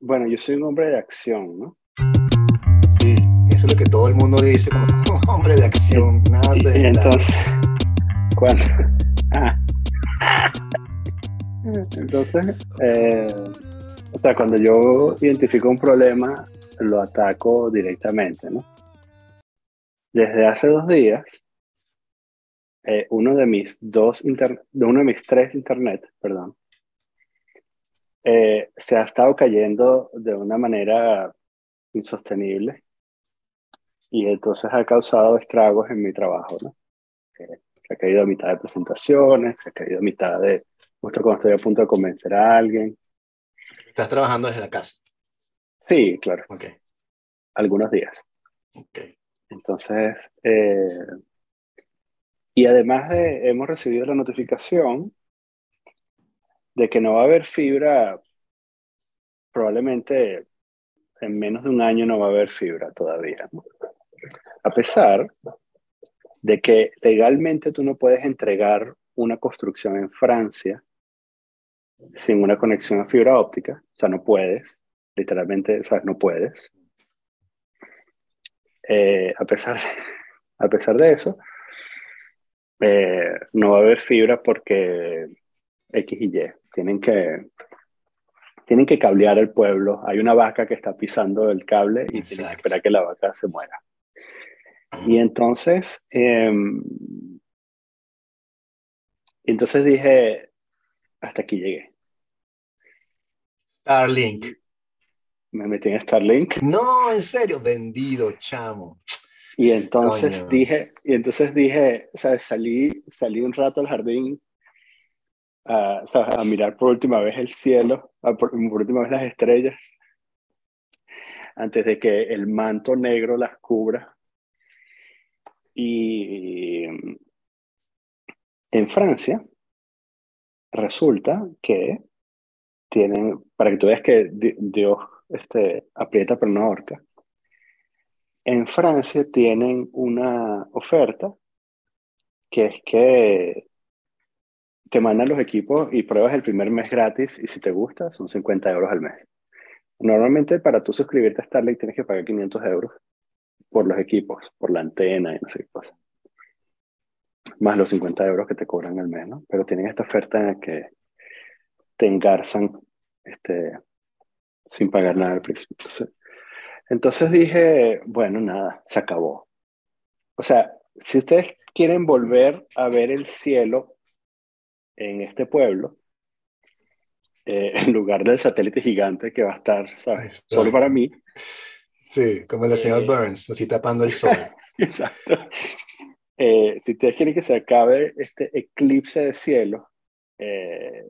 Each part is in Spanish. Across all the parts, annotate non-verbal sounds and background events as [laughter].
bueno, yo soy un hombre de acción, ¿no? Sí, eso es lo que todo el mundo dice como [laughs] hombre de acción, nada Y, y entonces, cuando... [laughs] entonces, eh, o sea, cuando yo identifico un problema, lo ataco directamente, ¿no? Desde hace dos días, eh, uno de mis dos, inter- de uno de mis tres internet, perdón, eh, se ha estado cayendo de una manera insostenible y entonces ha causado estragos en mi trabajo, ¿no? Eh, se ha caído a mitad de presentaciones, se ha caído a mitad de, justo cuando estoy a punto de convencer a alguien. Estás trabajando desde la casa. Sí, claro, Ok, algunos días. ok. Entonces, eh, y además de, hemos recibido la notificación de que no va a haber fibra, probablemente en menos de un año no va a haber fibra todavía. A pesar de que legalmente tú no puedes entregar una construcción en Francia sin una conexión a fibra óptica, o sea, no puedes, literalmente, o sea, no puedes. Eh, a, pesar de, a pesar de eso, eh, no va a haber fibra porque X y Y tienen que, tienen que cablear el pueblo. Hay una vaca que está pisando el cable y tienen que Exacto. esperar que la vaca se muera. Y entonces, eh, entonces dije, hasta aquí llegué. Starlink. Me metí en Starlink No, en serio, vendido, chamo. y entonces Coño. dije, y entonces dije, ¿sabes? Salí, salí un rato al jardín a, mirar por última vez el cielo, a por, última vez las estrellas, antes de que el manto negro las cubra. Y en Francia resulta que tienen, para que tú veas que Di- Dios este, aprieta pero no ahorca, en Francia tienen una oferta que es que te mandan los equipos y pruebas el primer mes gratis y si te gusta son 50 euros al mes. Normalmente para tú suscribirte a Starlink tienes que pagar 500 euros por los equipos, por la antena y no sé qué cosa. Más los 50 euros que te cobran al mes, ¿no? Pero tienen esta oferta en la que te engarzan este, sin pagar nada al principio. Entonces, entonces dije, bueno, nada, se acabó. O sea, si ustedes quieren volver a ver el cielo en este pueblo, eh, [laughs] en lugar del satélite gigante que va a estar, ¿sabes? Exacto. Solo para mí. Sí, como el señor Eh. Burns, así tapando el sol. [laughs] Exacto. Eh, si ustedes quieren que se acabe este eclipse de cielo, eh,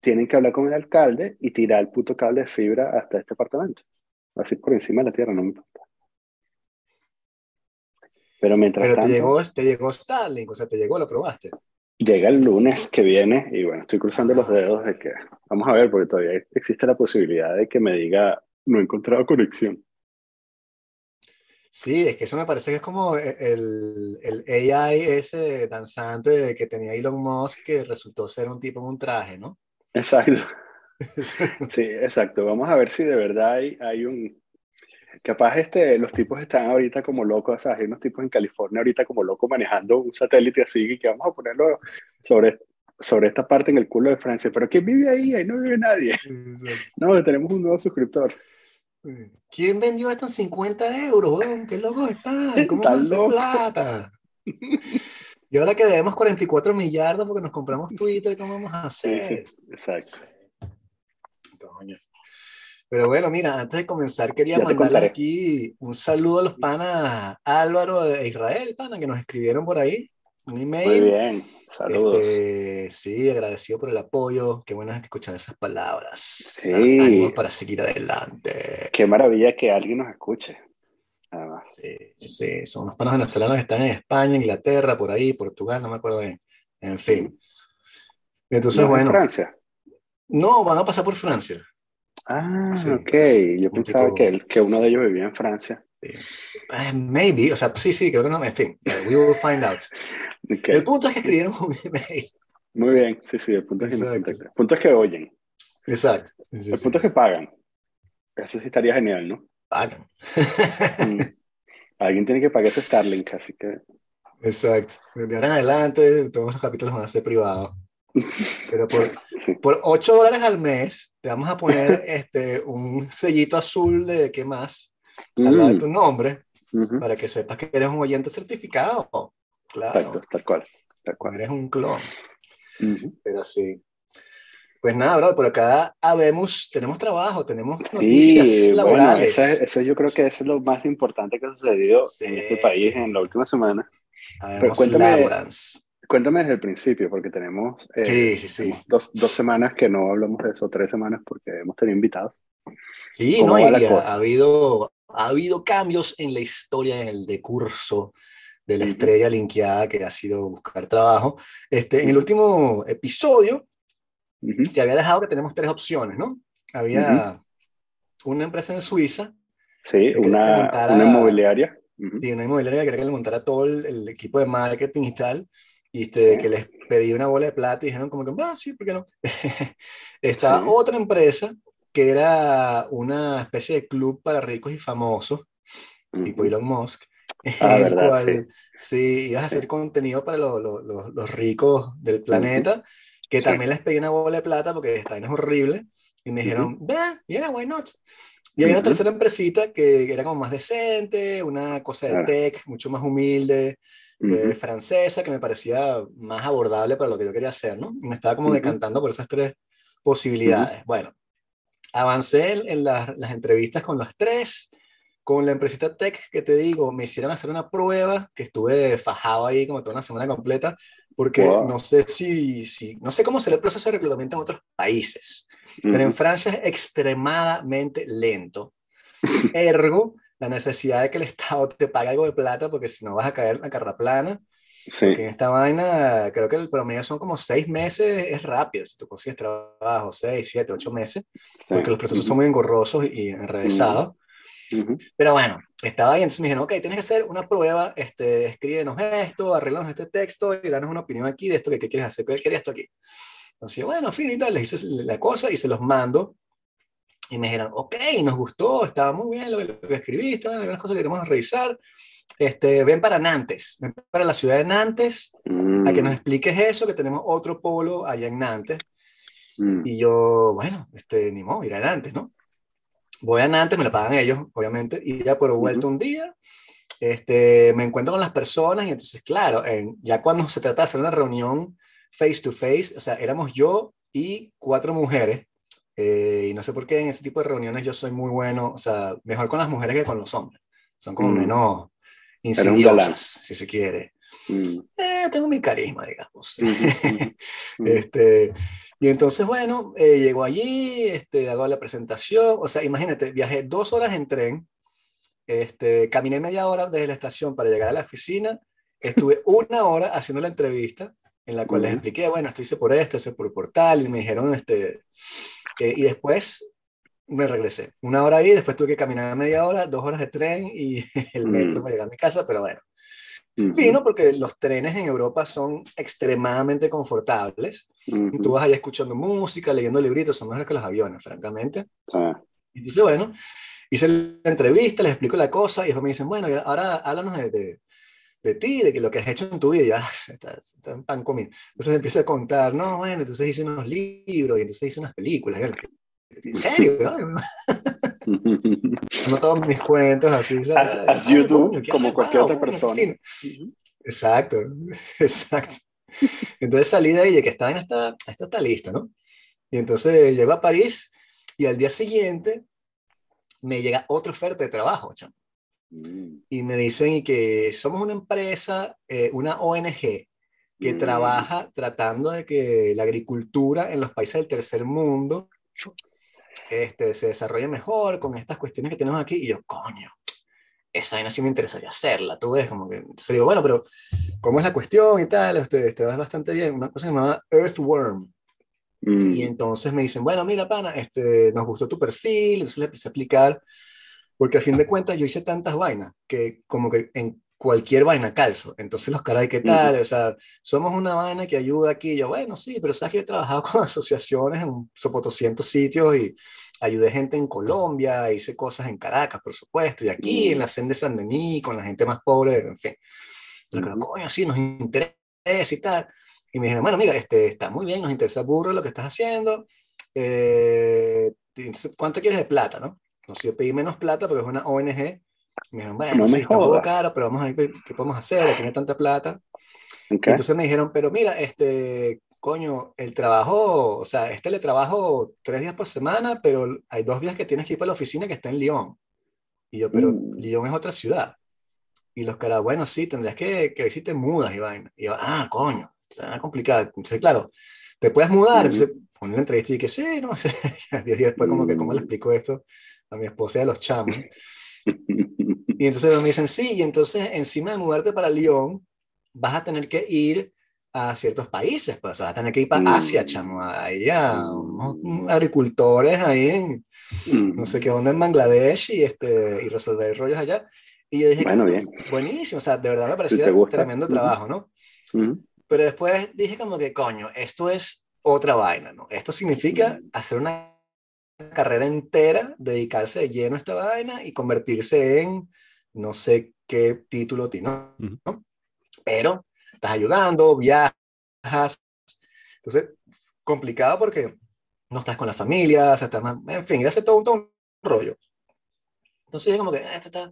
tienen que hablar con el alcalde y tirar el puto cable de fibra hasta este apartamento. Así por encima de la tierra, no me importa. Pero mientras Pero te tanto, llegó, te llegó Starlink, o sea, te llegó, lo probaste. Llega el lunes que viene y bueno, estoy cruzando los dedos de que, vamos a ver, porque todavía existe la posibilidad de que me diga, no he encontrado conexión. Sí, es que eso me parece que es como el, el AI ese danzante que tenía Elon Musk que resultó ser un tipo en un traje, ¿no? Exacto. [laughs] Sí, exacto. Vamos a ver si de verdad hay, hay un... Capaz este, los tipos están ahorita como locos, ¿sabes? Hay unos tipos en California ahorita como locos manejando un satélite así que vamos a ponerlo sobre, sobre esta parte en el culo de Francia. Pero ¿quién vive ahí? Ahí no vive nadie. No, tenemos un nuevo suscriptor. ¿Quién vendió esto en 50 euros? ¿Qué locos están? [laughs] ¿Cómo hacer locos. plata? Y ahora que debemos 44 millardos porque nos compramos Twitter, ¿cómo vamos a hacer? sí, exacto. Coño. Pero bueno, mira, antes de comenzar quería Ya mandarle aquí un saludo a los panas Álvaro de Israel, pana, que nos escribieron por ahí, un email. Muy bien. Saludos. Este, sí, agradecido por el apoyo. Qué bueno es escuchar esas palabras. Sí. Para seguir adelante. Qué maravilla que alguien nos escuche. Además. Sí, sí, sí. Son unos panos venezolanos que están en España, Inglaterra, por ahí, Portugal, no me acuerdo bien. En fin. Entonces, ¿No es en bueno, Francia? no, van a pasar por Francia. Ah, Sí. ok. Yo Un pensaba tipo- que, el- que uno de ellos vivía en Francia. Eh, maybe, o sea, sí, sí, creo que no. En fin, we will find out. [laughs] El punto es que escribieron un email. Muy bien. Sí, sí. El punto es que. El punto es que oyen. Exacto. Sí, sí, El punto es que pagan. Eso sí estaría genial, ¿no? Pagan. Mm. Alguien tiene que pagar ese Starlink, así que. Exacto. De ahora en adelante, todos los capítulos van a ser privados. Pero por, por 8 dólares al mes, te vamos a poner [laughs] este, un sellito azul de qué más, al lado de Mm, tu nombre, ujú. para que sepas que eres un oyente certificado. Claro, Exacto, tal cual. Tal cual. eres un clon. Ujú. Pero sí. Pues nada, bro, por acá habemos, tenemos trabajo, tenemos Sí, noticias bueno, laborales. eso, es- eso yo creo que eso es lo más importante que ha sucedido en este Sí. país en la última semana. Habemos cuéntame- laborans. Cuéntame desde el principio, porque tenemos, eh, Sí, sí, sí. tenemos dos, dos semanas que no hablamos de eso, tres semanas porque hemos tenido invitados. Sí, ¿Cómo no, ha, habido, ha habido cambios en la historia, en el decurso de la estrella linkeada que ha sido buscar trabajo. Este, en el último episodio Ujú, te había dejado que tenemos tres opciones, ¿no? Había una empresa en Suiza, Sí, una, montara- una inmobiliaria. Ujú, y una inmobiliaria que quería que le montara todo el, el equipo de marketing y tal, y este, Sí. que les pedí una bola de plata y dijeron como que, ah, sí, ¿por qué no? [laughs] Estaba Sí. otra empresa que era una especie de club para ricos y famosos, tipo ujú. Elon Musk, Ah, [laughs] el verdad, cual sí, ibas a hacer contenido para lo- lo- lo- los ricos del planeta, que también les pedí una bola de plata porque esta vaina es horrible, y me dijeron, "Bah, yeah, why not? Y hay una tercera empresita que era como más decente, una cosa de tech, mucho más humilde, eh, Ujú, francesa, que me parecía más abordable para lo que yo quería hacer, ¿no? Y me estaba como Ujú. decantando por esas tres posibilidades. Bueno, avancé en, las, entrevistas con las tres, con la empresita tech que te digo, me hicieron hacer una prueba que estuve fajado ahí como toda una semana completa, porque Wow. no sé si, si, no sé cómo será el proceso de reclutamiento en otros países, pero en. Francia es extremadamente lento. Ergo, la necesidad de que el Estado te pague algo de plata, porque si no vas a caer en la carra plana. Sí, Porque en esta vaina, creo que el promedio son como seis meses, es rápido. Si tú consigues trabajo, seis, siete, ocho meses, sí. porque los procesos son Ujú, muy engorrosos y enrevesados. ujú. Pero bueno, estaba ahí, entonces me dijeron, ok, tienes que hacer una prueba, este, escríbenos esto, arreglanos este texto y danos una opinión aquí de esto que, que quieres hacer, ¿qué querías esto aquí? Entonces yo, bueno, fin y tal, les hice la cosa y se los mando. Y me dijeron, ok, nos gustó, estaba muy bien lo que, lo que escribiste, algunas cosas que queremos revisar. Este, ven para Nantes, ven para la ciudad de Nantes, a que nos Mm, expliques eso, que tenemos otro polo allá en Nantes. mm. Y yo, bueno, este, ni modo, ir a Nantes, ¿no? Voy a Nantes, me lo pagan ellos, obviamente, y ya por vuelta un día, este, me encuentro con las personas y entonces, claro, en- ya cuando se trata de hacer una reunión face to face, o sea, éramos yo y cuatro mujeres, eh, y no sé por qué en ese tipo de reuniones yo soy muy bueno, o sea, mejor con las mujeres que con los hombres, son como Mm. menos insidiosas, si se quiere. Mm, Eh, tengo mi carisma, digamos. [laughs] ujú. Este, y entonces, bueno, eh, llego allí, este, hago la presentación, o sea, imagínate, viajé dos horas en tren, este, caminé media hora desde la estación para llegar a la oficina, estuve [laughs] una hora haciendo la entrevista, en la cual les Ujú. expliqué, bueno, esto hice por esto, hice por portal, y me dijeron, este, eh, y después me regresé, una hora ahí, después tuve que caminar media hora, dos horas de tren y [laughs] el metro Mm. para llegar a mi casa, pero bueno, fino porque los trenes en Europa son extremadamente confortables. Tú vas allá escuchando música, leyendo libritos, son mejores que los aviones, francamente. Y dice, bueno, hice la entrevista, les explico la cosa, y después me dicen, bueno, ahora háblanos de, de, de ti, de que lo que has hecho en tu vida, ya, está, está en pan comido. Entonces empiezo a contar, no, bueno, entonces hice unos libros, y entonces hice unas películas. ¿En serio? ¿no? [laughs] No todos mis cuentos así. As, ¿sabes? as Ay, you do, coño, como cualquier otra persona. Exacto, [laughs] exacto. Entonces salí de ahí y que esta vaina está, esto está listo, ¿no? Y entonces llego a París y al día siguiente me llega otra oferta de trabajo, chamo. Mm, Y me dicen y que somos una empresa, eh, una ONG, que mm, trabaja tratando de que la agricultura en los países del tercer mundo este, se desarrolle mejor con estas cuestiones que tenemos aquí. Y yo, coño, esa vaina sí me interesaría hacerla, tú ves, como que, entonces digo, bueno, pero ¿cómo es la cuestión y tal? Usted, usted va bastante bien, una cosa llamada Earthworm. mm, Y entonces me dicen, bueno, mira, pana, este, nos gustó tu perfil, entonces le empecé a explicar, porque a fin de cuentas yo hice tantas vainas que como que en cualquier vaina calzo. Entonces los caray, ¿qué tal? O sea, somos una vaina que ayuda aquí. Yo, bueno, sí, pero sabes que he trabajado [laughs] con asociaciones en un sopo 200 sitios y ayudé gente en Colombia, hice cosas en Caracas, por supuesto, y aquí en la Senda de San Denis, con la gente más pobre, en fin. Entonces, coño, sí, nos interesa y tal. Y me dijeron, bueno, mira, este, está muy bien, nos interesa burro lo que estás haciendo. Eh, ¿Cuánto quieres de plata, no? Entonces yo pedí menos plata porque es una ONG. Me dijeron, bueno, no sí, está un poco caro, pero vamos a ver qué podemos hacer, tiene tanta plata. Entonces me dijeron, pero mira, este, coño, el trabajo, o sea, este le trabajo tres días por semana, pero hay dos días que tienes que ir para la oficina que está en Lyon. Y yo, pero mm. Lyon es otra ciudad. Y los caras, bueno, sí, tendrías que, que ver si te mudas y vaina. Y yo, ah, coño, está complicado. Entonces, claro, te puedes mudar. Entonces, poner la entrevista y que sí, no sé. [laughs] Diez días después, como que, ¿cómo le explico esto a mi esposa y a los chamos? [laughs] Y entonces me dicen, sí, y entonces encima de mudarte para Lyon, vas a tener que ir a ciertos países, pues vas a tener que ir para Asia, chamo, ahí a agricultores ahí en, no sé qué onda en Bangladesh y, este, y resolver rollos allá. Y yo dije, bueno, bien. buenísimo, o sea, de verdad me parecía un tremendo trabajo, ¿no? Pero después dije como que, coño, esto es otra vaina, ¿no? Esto significa hacer una carrera entera, dedicarse de lleno a esta vaina y convertirse en no sé qué título tiene, ¿no? Pero estás ayudando, viajas. Entonces, complicado porque no estás con la familia, o sea, estás más, en fin, hace todo un, todo un rollo. Entonces, como que, ah, esto está,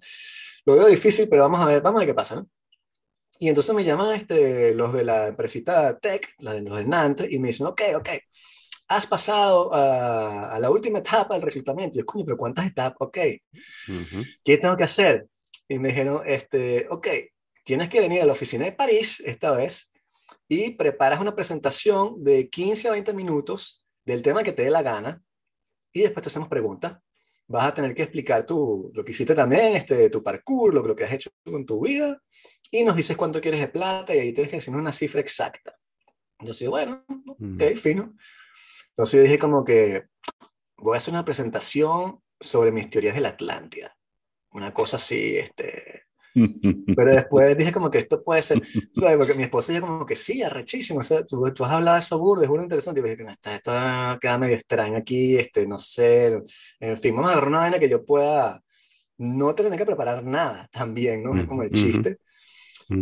lo veo difícil, pero vamos a ver, vamos a ver qué pasa, ¿no? Y entonces me llaman este, los de la empresita Tech, los de Nantes, y me dicen, ok, ok, has pasado a, la última etapa del reclutamiento. Y yo, coño, pero ¿cuántas etapas? Ok, ¿qué tengo que hacer? Y me dijeron, este, ok, tienes que venir a la oficina de París esta vez y preparas una presentación de 15 a 20 minutos del tema que te dé la gana y después te hacemos preguntas. Vas a tener que explicar tu, lo que hiciste también, este, tu parkour, lo, lo que has hecho con tu vida y nos dices cuánto quieres de plata y ahí tienes que decirnos una cifra exacta. Entonces, bueno, ok, fino. Entonces yo dije como que voy a hacer una presentación sobre mis teorías de la Atlántida. Una cosa así, este... [laughs] Pero después dije como que esto puede ser, ¿sabes? Porque mi esposa ya como que sí, arrechísimo, o sea, tú, has hablado de eso burdo, es muy interesante, y dije que esto, esto queda medio extraño aquí, este, no sé, en fin, vamos a agarrar una vaina que yo pueda no tener que preparar nada también, ¿no? Es como el chiste.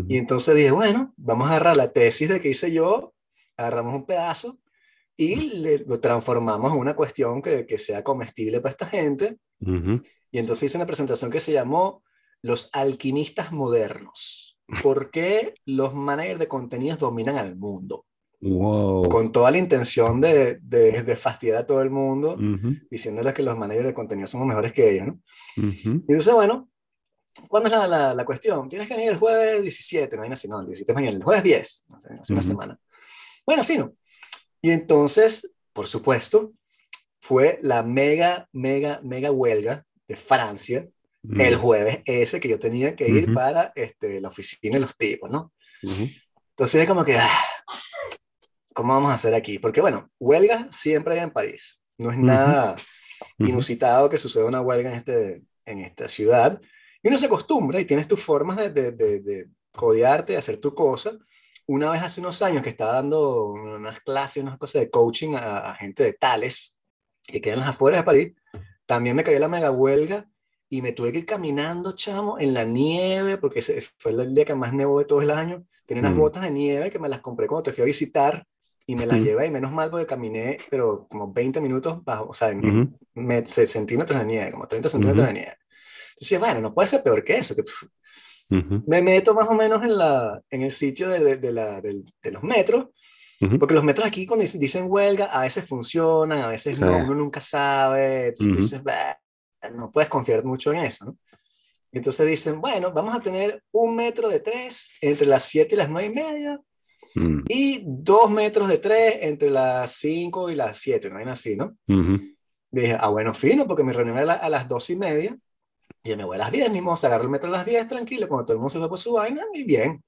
Y entonces dije, bueno, vamos a agarrar la tesis de que hice yo, agarramos un pedazo y lo transformamos en una cuestión que, que sea comestible para esta gente. Y entonces hice una presentación que se llamó Los alquimistas modernos. ¿Por qué los managers de contenidos dominan al mundo? Wow. Con toda la intención de, de, fastidiar a todo el mundo, diciéndoles que los managers de contenido somos mejores que ellos, ¿no? Y entonces, bueno, ¿cuándo es la, la, cuestión? Tienes que venir el jueves 17, no hay así, no, el 17 es mañana, el jueves 10, hace una semana. Bueno, fino. Y entonces, por supuesto, fue la mega, mega, mega huelga de Francia el jueves ese que yo tenía que ir para este, la oficina de los tipos, ¿no? Entonces es como que, ah, ¿cómo vamos a hacer aquí? Porque bueno, huelga siempre hay en París. No es nada inusitado que suceda una huelga en, este, en esta ciudad. Y uno se acostumbra y tienes tus formas de, de, de, de codearte, de hacer tu cosa una vez hace unos años que estaba dando unas clases, unas cosas de coaching a, gente de Tales, que quedan las afueras de París, también me cayó la mega huelga y me tuve que ir caminando, chamo, en la nieve, porque ese fue el día que más nevó de todo el año. Tenía unas botas de nieve que me las compré cuando te fui a visitar y me las llevé y menos mal porque caminé, pero como 20 minutos bajo, o sea, en, centímetros de nieve, como 30 centímetros de nieve. Entonces, bueno, no puede ser peor que eso, que me meto más o menos en, la, en el sitio de, de, la, de, los metros, porque los metros aquí cuando dicen huelga, a veces funcionan, a veces no, uno nunca sabe, entonces dices, no puedes confiar mucho en eso, ¿no? Entonces dicen, bueno, vamos a tener un metro de tres entre las siete y las nueve y media, mm. y dos metros de tres entre las cinco y las siete, no hay así, ¿no? Dije, ah, bueno, fino, porque me reunión a, a las dos y media, y me voy a las 10, ni modo, agarro el metro a las 10 tranquilo, cuando todo el mundo se va por su vaina, y bien.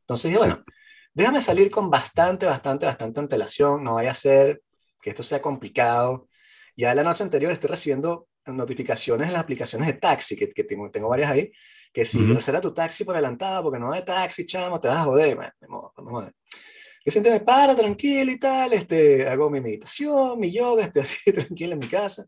Entonces dije, bueno, déjame salir con bastante, bastante, bastante antelación, no vaya a ser que esto sea complicado. Ya la noche anterior estoy recibiendo notificaciones en las aplicaciones de taxi, que, que tengo, tengo, varias ahí, que si uh -huh. tu taxi por adelantado, porque no hay taxi, chamo, te vas a joder, me, me, me joder. Yo siempre me paro tranquilo y tal, este, hago mi meditación, mi yoga, estoy así [laughs] tranquilo en mi casa.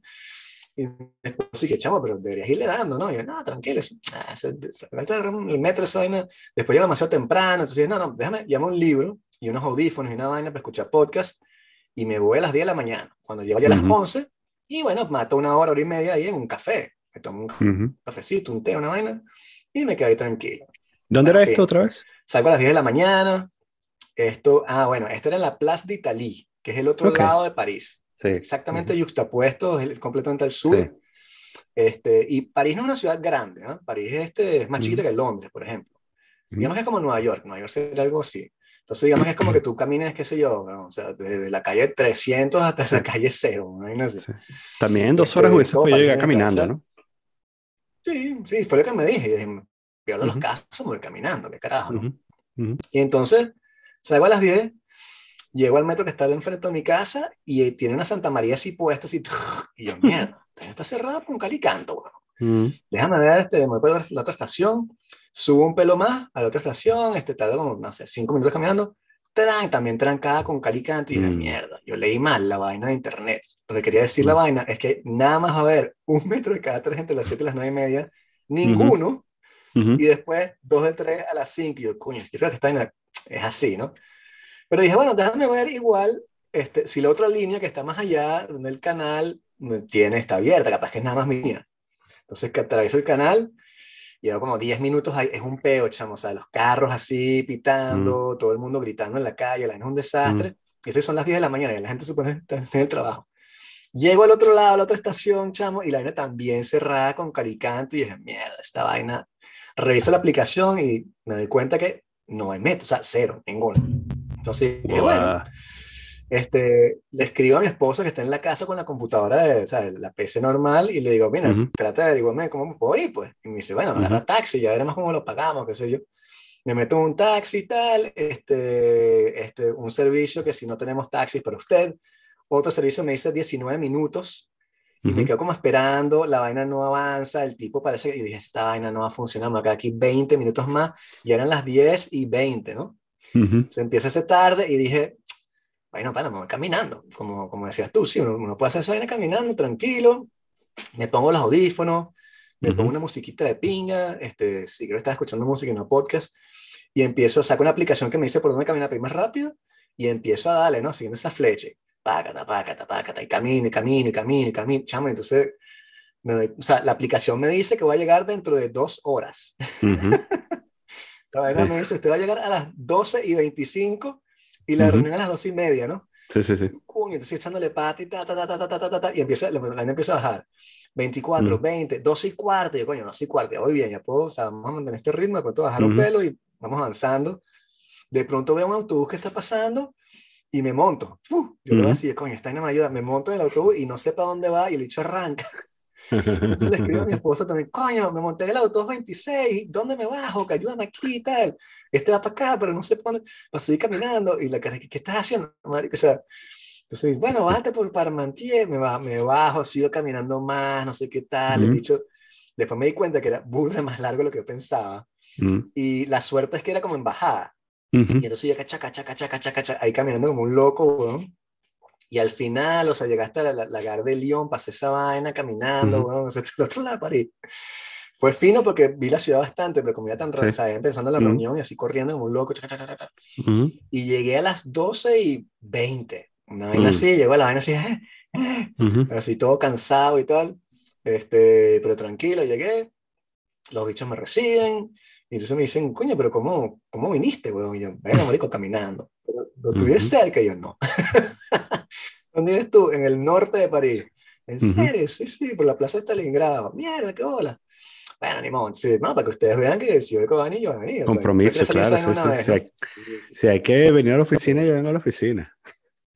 Y después sí que, chamo, pero deberías irle dando, ¿no? Y yo, no, tranquilo, ah, el metro esa vaina, después llega demasiado temprano, entonces, no, no, déjame, llamo un libro y unos audífonos y una vaina para escuchar podcast y me voy a las 10 de la mañana, cuando llego ya a las 11, y bueno, mato una hora, hora y media ahí en un café, me tomo un cafecito, un té, una vaina, y me quedo ahí tranquilo. ¿Dónde era esto otra vez? Salgo a las 10 de la mañana, esto, ah, bueno, esto era en la Place d'Italie, que es el otro lado de París. Sí. Exactamente juxtapuesto, es completamente al sur. Este, y París no es una ciudad grande, ¿no? París este, es más chiquita que Londres, por ejemplo. Digamos que es como Nueva York, Nueva York sería algo así. Entonces, digamos que es como que tú camines, qué sé yo, o sea, desde la calle 300 hasta la calle 0. Sí. También en dos este, horas hubiese podido llegar caminando, ¿no? Sí, sí, fue lo que me dije. Peor de los casos, me voy caminando, qué carajo. ¿no? Y entonces, salgo a las 10, llego al metro que está enfrente de mi casa y tiene una Santa María así puesta, así, [laughs] y yo, mierda, está cerrada con calicanto, bueno. Déjame ver, este, me voy a la otra estación, subo un pelo más a la otra estación, este, tardo como, no sé, cinco minutos caminando, tran, también trancada con calicanto, y de mierda, yo leí mal la vaina de internet. Lo que quería decir la vaina es que nada más va a haber un metro de cada tres entre las siete y las nueve y media, ninguno, y después dos de tres a las cinco, y yo, coño, yo creo que está en la, es así, ¿no? Pero dije, bueno, déjame ver igual este, si la otra línea que está más allá, donde el canal tiene, está abierta, capaz que es nada más mía. Entonces, que atravieso el canal, llevo como 10 minutos ahí, es un peo, chamo, o sea, los carros así pitando, mm. todo el mundo gritando en la calle, la es un desastre. Mm. Y eso son las 10 de la mañana y la gente supone que [laughs] está en el trabajo. Llego al otro lado, a la otra estación, chamo, y la vaina también cerrada con calicanto y dije, mierda, esta vaina. Reviso la aplicación y me doy cuenta que no hay metro, o sea, cero, ninguno. Entonces, bueno, este, le escribo a mi esposa que está en la casa con la computadora, de, o sea, la PC normal, y le digo, mira, trata de digo, ¿cómo me puedo ir? Pues, y me dice, bueno, agarra taxi, ya veremos cómo lo pagamos, qué sé yo. Me meto en un taxi y tal, este, este, un servicio que si no tenemos taxis para usted, otro servicio me dice 19 minutos, y me quedo como esperando, la vaina no avanza, el tipo parece que, y dije, esta vaina no va a funcionar, me quedo aquí 20 minutos más, y eran las 10 y 20, ¿no? Se empieza a hacer tarde y dije, bueno, para, me voy caminando, como, como decías tú, sí, uno, puede hacer esa vaina caminando, tranquilo, me pongo los audífonos, me pongo una musiquita de pinga, este, si quiero estar escuchando música y no podcast, y empiezo, saco una aplicación que me dice por dónde caminar más rápido, y empiezo a darle, ¿no? Siguiendo esa flecha, pácata, pácata, pácata, y camino, y camino, y camino, y camino, chamo, entonces, o sea, la aplicación me dice que voy a llegar dentro de dos horas. [laughs] Todavía sí. me dice, usted va a llegar a las 12 y 25 y la uh -huh. reunión a las 12 y media, ¿no? Sí, sí, sí. Y entonces echándole pata y ta, ta, ta, ta, ta, ta, ta, ta y empieza, la vaina empieza a bajar. 24, uh -huh. 20, 12 y cuarto. Y yo, coño, 12 y cuarto, ya voy bien, ya puedo, o sea, vamos a mantener este ritmo, de pronto bajar uh -huh. un pelo y vamos avanzando. De pronto veo un autobús que está pasando y me monto. Uf, yo lo así, coño, esta vaina me ayuda. Me monto en el autobús y no sé para dónde va y el bicho arranca. Entonces le escribo a mi [laughs] esposa también, coño, me monté en el auto 26, ¿dónde me bajo? Que ayúdame aquí y tal. Este va para acá, pero no sé para dónde. Para seguir caminando. Y la cara, ¿qué, qué estás haciendo? O sea, entonces, bueno, bájate por Parmentier, me, bajo, me bajo, sigo caminando más, no sé qué tal. El bicho, después me di cuenta que era burda más largo de lo que yo pensaba. Y la suerte es que era como en bajada. Y entonces yo, chaca, chaca, chaca, chaca, chaca, ahí caminando como un loco, ¿no? Y al final, o sea, llegaste a la, la, Gare de Lyon, pasé esa vaina caminando, o sea, el otro lado de París. Fue fino porque vi la ciudad bastante, pero como ya tan sí. pensando en la reunión y así corriendo como un loco. Y llegué a las 12 y 20. Una vaina así, llegó a la vaina así, eh, eh, así todo cansado y tal. Este, pero tranquilo, llegué. Los bichos me reciben. Y entonces me dicen, coño, pero ¿cómo, cómo viniste, weón? Y yo, venga, marico, caminando. Pero, ¿Lo tuviste cerca? Y yo, no. [laughs] ¿Dónde eres tú? En el norte de París. ¿En serio? Sí, sí, por la plaza de Stalingrado. Mierda, qué bola. Bueno, ni modo, sí, no, para que ustedes vean que si yo vengo a venir, yo venir. Compromiso, claro. Sí, sí, si, hay, si, hay, que venir a la oficina, yo vengo a la oficina.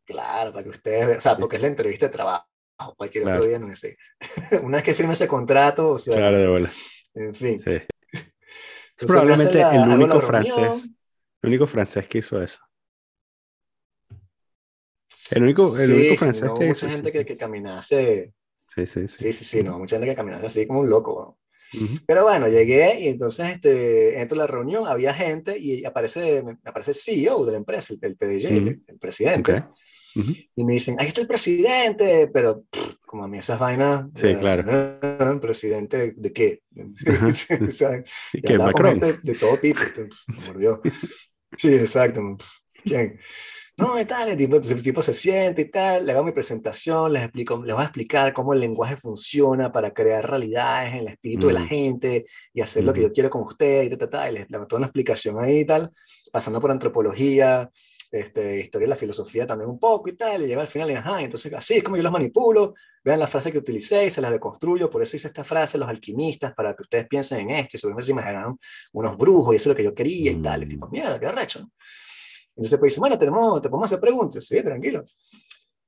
Claro, para que ustedes vean, o sea, porque es la entrevista de trabajo, cualquier otro día, no sé. [laughs] Una vez que firme ese contrato, o sea. Claro, de bola. En fin. Sí. Entonces, probablemente la, el único francés, el único francés que hizo eso. El único, el único francés no, Mucha gente que, que, caminase. Sí, sí, sí. Sí, sí, sí, no, mucha gente que caminase así como un loco. Pero bueno, llegué y entonces este, entro a la reunión, había gente y aparece, aparece el CEO de la empresa, el, PDG, el, presidente. Y me dicen, ahí está el presidente, pero como a mí esas vainas. Sí, claro. Ah, ¿Presidente de qué? [laughs] o sea, ¿Qué, Macron? De, todo tipo, por Dios. Sí, exacto. ¿Quién? No, y tal, el tipo, el tipo se siente y tal, le hago mi presentación, les explico, les voy a explicar cómo el lenguaje funciona para crear realidades en el espíritu de la gente y hacer lo que yo quiero con ustedes y tal, tal, y les doy una explicación ahí y tal, pasando por antropología, este, historia de la filosofía también un poco y tal, y llega al final y ajá, entonces así es como yo los manipulo, vean la frase que utilicé y se las deconstruyo, por eso hice esta frase, los alquimistas, para que ustedes piensen en esto, y sobre se imaginaron unos brujos y eso es lo que yo quería y tal, y tipo, mierda, qué arrecho, ¿no? Entonces, pues dice, bueno, tenemos, te podemos hacer preguntas, sí, tranquilo.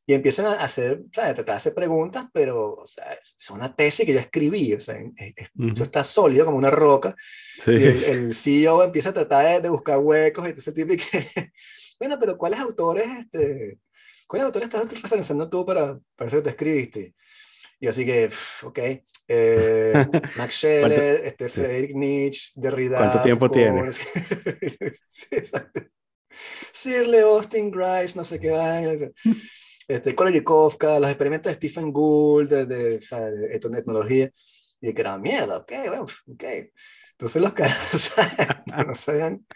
Y empiezan a hacer, ¿sabes? Tratar de hacer preguntas, pero, o sea, es una tesis que yo escribí, o sea, eso está sólido como una roca. Sí. Y el, el, CEO empieza a tratar de, buscar huecos y ese tipo que, [laughs] bueno, pero ¿cuáles autores, este, cuáles autores estás referenciando tú para, para eso que te escribiste? Y así que, ok, eh, [laughs] Max Scheler, este, Friedrich Nietzsche, Derrida. ¿Cuánto tiempo tienes? [laughs] sí, exacto. Sirle, Austin, Grice, no sé qué va. [laughs] Este, Kofka, los experimentos de Stephen Gould, de, de, de, etnología. Y que era mierda, ok, bueno, ok. Entonces los caras [laughs] no sabían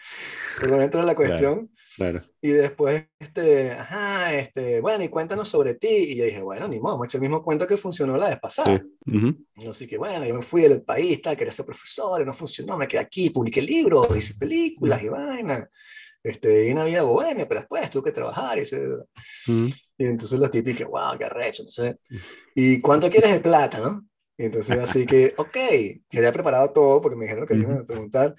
por dentro de la cuestión. Claro, Y después, este, ajá, este, bueno, y cuéntanos sobre ti. Y yo dije, bueno, ni modo, hemos hecho el mismo cuento que funcionó la vez pasada. Sí. Así que, bueno, yo me fui del país, tal, quería ser profesor, y no funcionó, me quedé aquí, publiqué libros, hice películas y vainas este, y una vida bohemia, pero después tuve que trabajar y, se, y entonces los típicos, wow, qué arrecho, entonces, ¿y cuánto quieres de plata, no? Y entonces así que, [laughs] ok, ya había preparado todo porque me dijeron que me iban a preguntar,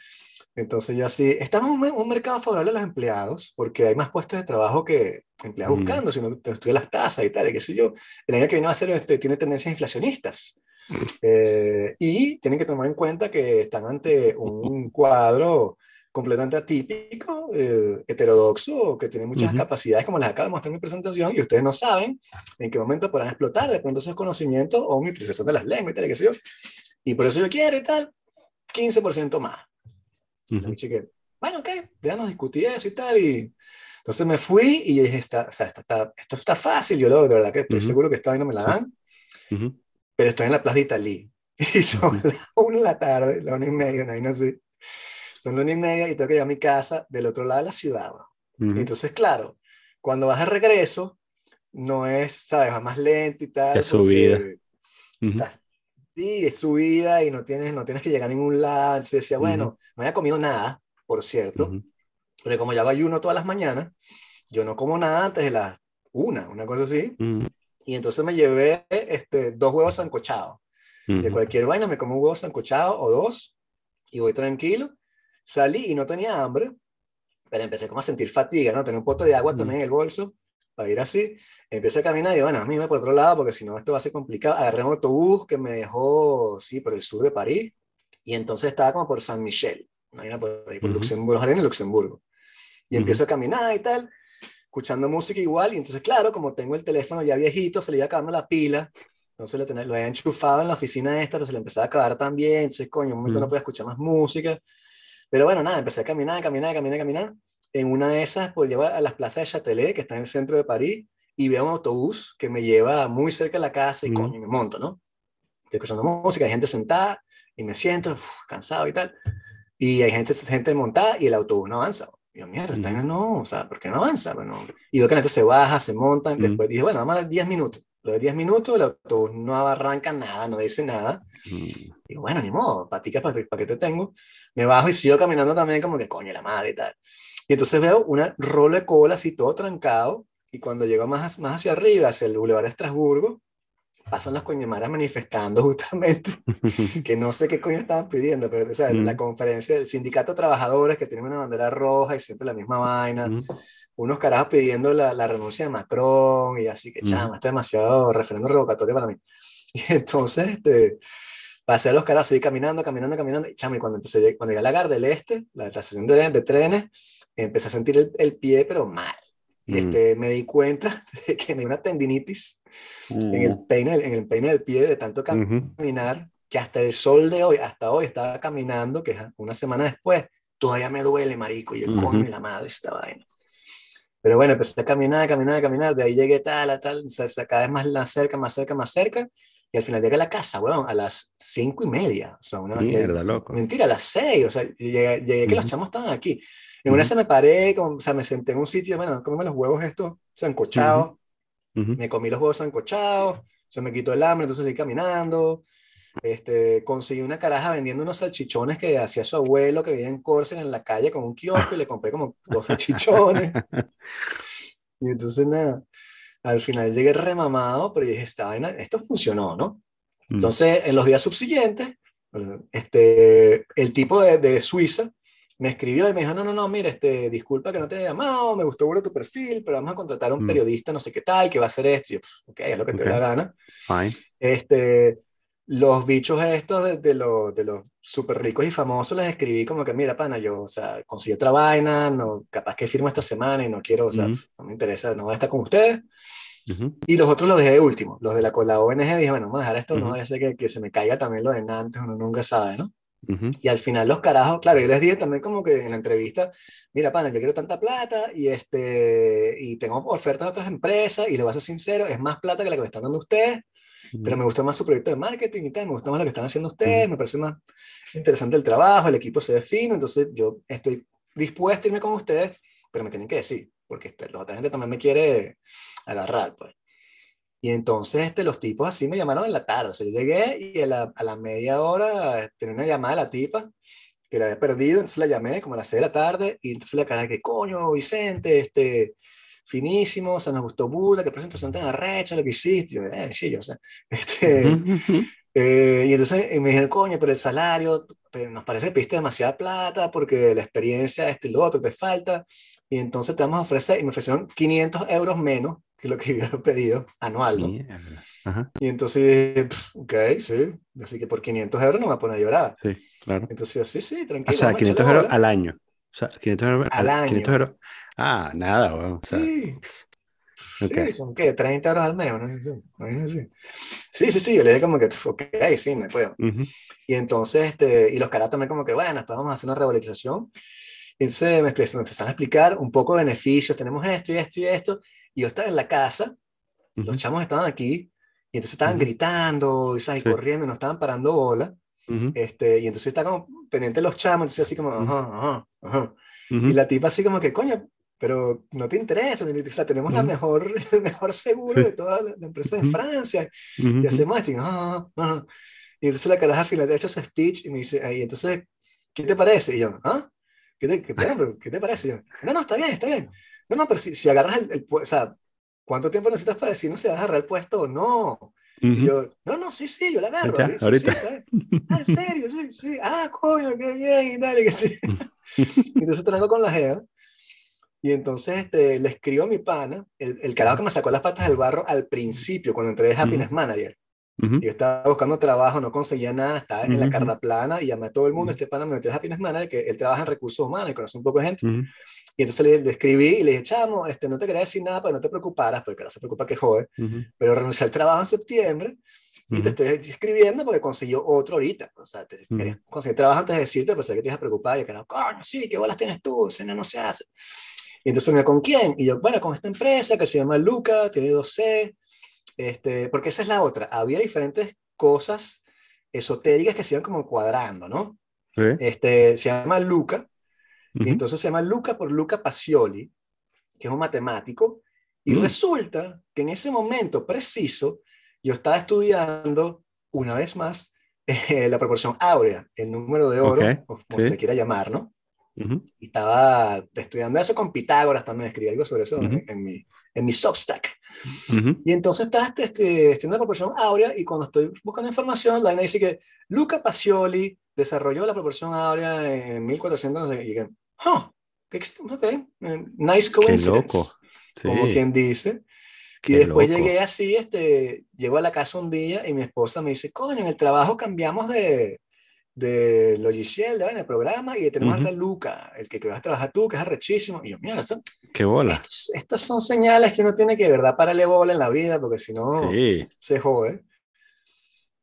entonces yo así, estamos en un, mercado favorable a los empleados porque hay más puestos de trabajo que empleados buscando, si no estudian las tasas y tal, y qué sé yo, el año que viene va a ser, este, tiene tendencias inflacionistas. Eh, y tienen que tomar en cuenta que están ante un cuadro completamente atípico, eh, heterodoxo, que tiene muchas capacidades, como les acabo de mostrar en mi presentación, y ustedes no saben en qué momento podrán explotar de pronto esos conocimientos o mi utilización de las lenguas y tal, y qué sé yo. Y por eso yo quiero y tal, 15% más. Uh -huh. que, bueno, ok, ya nos discutí eso y tal, y entonces me fui y dije, está, o sea, está, está, esto está fácil, yo lo, de verdad que estoy uh -huh. seguro que esta vaina me la dan, uh -huh. pero estoy en la Plaza de Italy, [laughs] y son las una de la tarde, la una y media, una vaina así son las una y media y tengo que ir a mi casa del otro lado de la ciudad. Uh -huh. Entonces, claro, cuando vas de regreso, no es, ¿sabes? Va más lento y tal. Es subida. Uh -huh. sí, es subida y no tienes, no tienes que llegar a ningún lado. Entonces decía, bueno, uh -huh. no había comido nada, por cierto, pero como yo hago ayuno todas las mañanas, yo no como nada antes de las una, una cosa así. Y entonces me llevé este, dos huevos sancochados. De cualquier vaina me como un huevo sancochado o dos y voy tranquilo Salí y no tenía hambre, pero empecé como a sentir fatiga, ¿no? Tenía un pote de agua mm. también en el bolso para ir así. Empecé a caminar y digo, bueno, a mí me por otro lado porque si no esto va a ser complicado. Agarré un autobús que me dejó, sí, por el sur de París y entonces estaba como por San Michel, ¿no? por ahí, por uh -huh. Luxemburgo, de Luxemburgo. Y uh -huh. empiezo a caminar y tal, escuchando música igual. Y entonces, claro, como tengo el teléfono ya viejito, se le iba acabando la pila. Entonces lo, tenía, lo había enchufado en la oficina esta, pero se le empezaba a acabar también. Entonces, coño, un momento uh -huh. no podía escuchar más música. Pero bueno, nada, empecé a caminar, caminar, caminar, caminar. En una de esas, pues llevo a las plazas de Châtelet, que está en el centro de París, y veo un autobús que me lleva muy cerca de la casa y mm. coño, me monto, ¿no? Estoy escuchando música, hay gente sentada y me siento uf, cansado y tal. Y hay gente, gente montada y el autobús no avanza. Y yo, mierda, mm. no, o sea, ¿por qué no avanza? Bueno, y veo que la gente se baja, se montan. Mm. Después dije, bueno, vamos a dar 10 minutos. Lo de 10 minutos, el autobús no arranca nada, no dice nada. Mm. Y bueno, ni modo, paticas para pa que te tengo. Me bajo y sigo caminando también como que coño la madre y tal. Y entonces veo una rolo de cola así todo trancado. Y cuando llego más, más hacia arriba, hacia el Boulevard de Estrasburgo, pasan las coñemaras manifestando [laughs] justamente, [laughs] que no sé qué coño estaban pidiendo, pero o sea, mm. la conferencia del sindicato de trabajadores que tiene una bandera roja y siempre la misma vaina. Mm. Unos carajos pidiendo la, la, renuncia de Macron y así que, chama, está demasiado referendo revocatorio para mí. [laughs] Y entonces, este, pasé a los caras así caminando, caminando, caminando, y chame, cuando empecé, cuando llegué a la Gar del Este, la estación de, de trenes, empecé a sentir el, el pie, pero mal. Mm. Este, me di cuenta [laughs] de que me dio una tendinitis en, el peine, en el peine del pie de tanto caminar, uh -huh. que hasta el sol de hoy, hasta hoy estaba caminando, que una semana después, todavía me duele, marico, y el uh -huh. coño y la madre esta vaina. Pero bueno, empecé a caminar, a caminar, a caminar, de ahí llegué tal, a tal, cada vez más cerca, más cerca, más cerca, y al final llegué a la casa, weón, a las cinco y media. O sea, una, Mierda, loco. Mentira, a las seis, o sea, llegué, llegué que los chamos estaban aquí. En una vez me paré, como, o sea, me senté en un sitio, bueno, comíme los huevos estos, o sea, encochados, me comí los huevos encochados, se me quitó el hambre, entonces seguí caminando, este, conseguí una caraja vendiendo unos salchichones que hacía su abuelo que vivía en Córcega en la calle con un kiosco y le compré como dos salchichones. [laughs] y entonces nada, al final llegué remamado, pero dije, esta vaina, esto funcionó, ¿no? Mm. Entonces, en los días subsiguientes, este, el tipo de, de, Suiza me escribió y me dijo, no, no, no, mira, este, disculpa que no te haya llamado, me gustó mucho tu perfil, pero vamos a contratar a un mm. periodista, no sé qué tal, que va a hacer esto. Y yo, ok, es lo que te da la gana. Fine. Este, los bichos estos de, de, los, de los súper ricos y famosos les escribí como que, mira, pana, yo, o sea, conseguí otra vaina, no, capaz que firmo esta semana y no quiero, o sea, no me interesa, no voy a estar con ustedes. Y los otros los dejé de último, los de la, la ONG dije, bueno, vamos a dejar esto, no vaya a ser que, que, se me caiga también lo de Nantes, uno nunca sabe, ¿no? Y al final los carajos, claro, yo les dije también como que en la entrevista, mira, pana, yo quiero tanta plata y, este, y tengo ofertas de otras empresas y le voy a ser sincero, es más plata que la que me están dando ustedes, pero me gusta más su proyecto de marketing y tal, me gusta más lo que están haciendo ustedes, me parece más interesante el trabajo, el equipo se ve fino, entonces yo estoy dispuesto a irme con ustedes, pero me tienen que decir, porque este, la otra gente también me quiere agarrar, pues. Y entonces este, los tipos así me llamaron en la tarde, o sea, yo llegué y a la, a la media hora tenía una llamada de la tipa, que la había perdido, entonces la llamé como a las 6 de la tarde, y entonces le cara que coño, Vicente, este, finísimo, o sea, nos gustó burda, que presentación tan arrecha, lo que hiciste, y yo, eh, sí, yo, sé, este, eh, y entonces me dijeron, coño, pero el salario, nos parece que piste demasiada plata, porque la experiencia, esto y lo otro, te falta, y entonces te vamos a ofrecer, y me ofrecieron 500 euros menos que lo que [laughs] yo había pedido anual, ¿no? Y entonces, ok, sí, así que por 500 euros no me voy a poner a llorar. Sí, claro. Entonces, sí, sí, tranquilo. O sea, 500 euros al año. O sea, 500 euros al, año. 500 euros. Ah, nada, bueno, o sea, sí. Sí, son qué, 30 euros al mes, ¿no? Sí, sí, sí, sí, yo le dije como que, ok, sí, me puedo. Y entonces, este, y los caras también como que, bueno, pues vamos a hacer una revalorización. Y entonces me, empezaron a explicar un poco beneficios, tenemos esto y esto y esto. Y yo estaba en la casa, los chamos estaban aquí, y entonces estaban gritando, y, ¿sabes? corriendo, y nos estaban parando bola. Este, y entonces estaba como pendiente de los chamos, entonces así como, ajá, ajá, ajá. Y la tipa así como que, coño, pero no te interesa, o sea, tenemos la mejor, [laughs] el mejor seguro de toda la, empresa de Francia, y esto, y, ah, ah, y entonces la caraja al final de hecho ese speech y me dice, y entonces, ¿qué te parece? Y yo, ¿ah? ¿Qué te, qué, ¿qué te parece? Y yo, no, no, está bien, está bien. No, no, pero si, si agarras el, el, o sea, ¿cuánto tiempo necesitas para decir no se va a agarrar el puesto o no? Y yo, no, no, sí, sí, yo la agarro. Ahorita. Sí, ah, en serio, sí, sí. Ah, coño, qué bien, y dale, que sí. [laughs] entonces traigo con la GEA. Y entonces este, le escribo a mi pana, el, el carajo que me sacó las patas del barro al principio, cuando entré de Happiness Manager. Yo estaba buscando trabajo, no conseguía nada, estaba en la carra plana y llamé a todo el mundo. Este pana me metió a Happiness Manager, que él trabaja en recursos humanos y conoce un poco de gente. Y entonces le, escribí y le dije, chamo, este, no te quería decir nada para no te preocuparas, porque no se preocupa que jode, pero renuncié al trabajo en septiembre y te estoy escribiendo porque consiguió otro ahorita. O sea, te quería conseguir trabajo antes de decirte, pero sé que te ibas a preocupar. Y yo, coño, sí, ¿qué bolas tienes tú? Si no, no se hace. Y entonces me ¿con quién? Y yo, bueno, con esta empresa que se llama Luca, tiene 2C, este, porque esa es la otra. Había diferentes cosas esotéricas que se iban como cuadrando, ¿no? Este, se llama Luca, y entonces se llama Luca por Luca Pacioli, que es un matemático, y mm. resulta que en ese momento preciso yo estaba estudiando una vez más [laughs] eh, la proporción áurea, el número de oro, o como se le quiera llamar, ¿no? Y estaba estudiando eso con Pitágoras también, escribí algo sobre eso en, mi, en mi Substack. Y entonces estaba este, este, estudiando la proporción áurea y cuando estoy buscando información, la vaina dice que Luca Pacioli desarrolló la proporción áurea en 1400, no sé qué, y ok, nice coincidence, como quien dice. y después llegué así, este, llego a la casa un día y mi esposa me dice, coño, en el trabajo cambiamos de, de logiciel, de el programa, y tenemos uh Luca, el que, que vas a trabajar tú, que es arrechísimo. Y yo, mira, esto, qué bola. estas son señales que uno tiene que de verdad pararle bola en la vida, porque si no, se jode.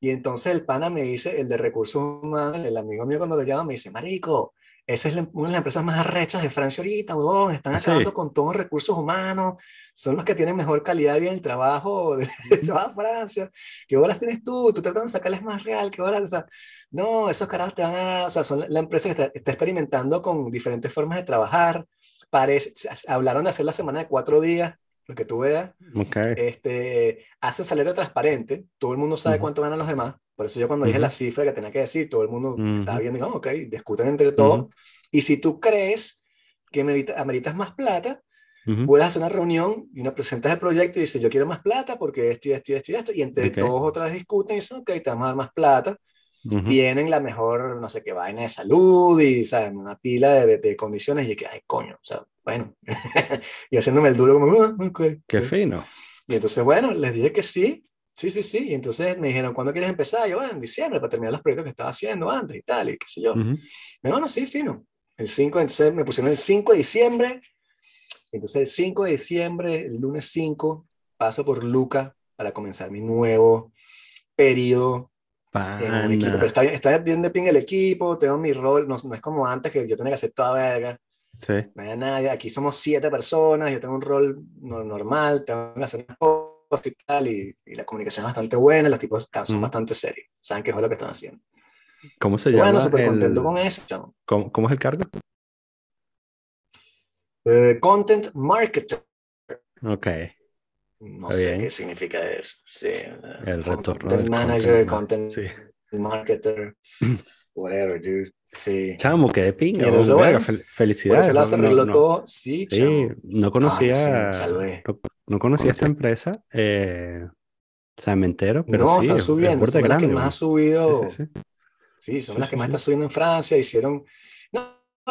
Y entonces el pana me dice, el de recursos humanos, el amigo mío cuando lo llama, me dice, Marico, esa es una de las empresas más arrechas de Francia ahorita, weón. Están acabando con todos los recursos humanos. Son los que tienen mejor calidad de vida en el trabajo [laughs] de, toda Francia. ¿Qué bolas tienes tú? Tú tratas de sacarles más real. ¿Qué bolas? O sea, no, esos caras te van a... O sea, son la empresa que está, está experimentando con diferentes formas de trabajar. Parece, hablaron de hacer la semana de cuatro días lo que tú veas, okay. este, hace salario transparente, todo el mundo sabe cuánto ganan los demás, por eso yo cuando dije la cifra que tenía que decir, todo el mundo estaba viendo, y, oh, ok, discuten entre todos, y si tú crees que ameritas más plata, puedes hacer una reunión y una presentas el proyecto y dices, yo quiero más plata porque esto y esto y esto y esto, y entre todos otra vez discuten y dicen, ok, te vamos a dar más plata, tienen la mejor, no sé qué, vaina de salud y, ¿sabes? Una pila de, de, condiciones y que, ay, coño, o sea, bueno, [laughs] y haciéndome el duro como, ah, okay, qué fino. Y entonces, bueno, les dije que sí, sí, sí, sí, y entonces me dijeron, ¿cuándo quieres empezar? yo, bueno, en diciembre, para terminar los proyectos que estaba haciendo antes y tal, y qué sé yo. Me dijo, bueno, sí, fino. El 5, entonces me pusieron el 5 de diciembre, entonces el 5 de diciembre, el lunes 5, paso por Luca para comenzar mi nuevo periodo pero está, está, bien de ping el equipo, tengo mi rol, no, no, es como antes que yo tenía que hacer toda verga. Sí. No hay nadie, aquí somos siete personas, yo tengo un rol normal, tengo que hacer cosas y tal, y, la comunicación es bastante buena, los tipos son mm. bastante serios, saben qué es lo que están haciendo. ¿Cómo se llama? Bueno, súper contento con eso. ¿Cómo, ¿Cómo, es el cargo? Uh, content Marketer. Ok. No sé qué significa eso. Sí. El retorno. Content manager, content marketer, [clears throat] whatever, dude. Sí. Chamo, que de pinga. bueno, felicidades. Se lo arregló no, todo. Sí, sí no conocía. no, conocía esta empresa. Eh, o sea, me entero, pero no, sí. están subiendo. Son grande, las que más ha subido. Sí, sí, sí. son las que más está subiendo en Francia. Hicieron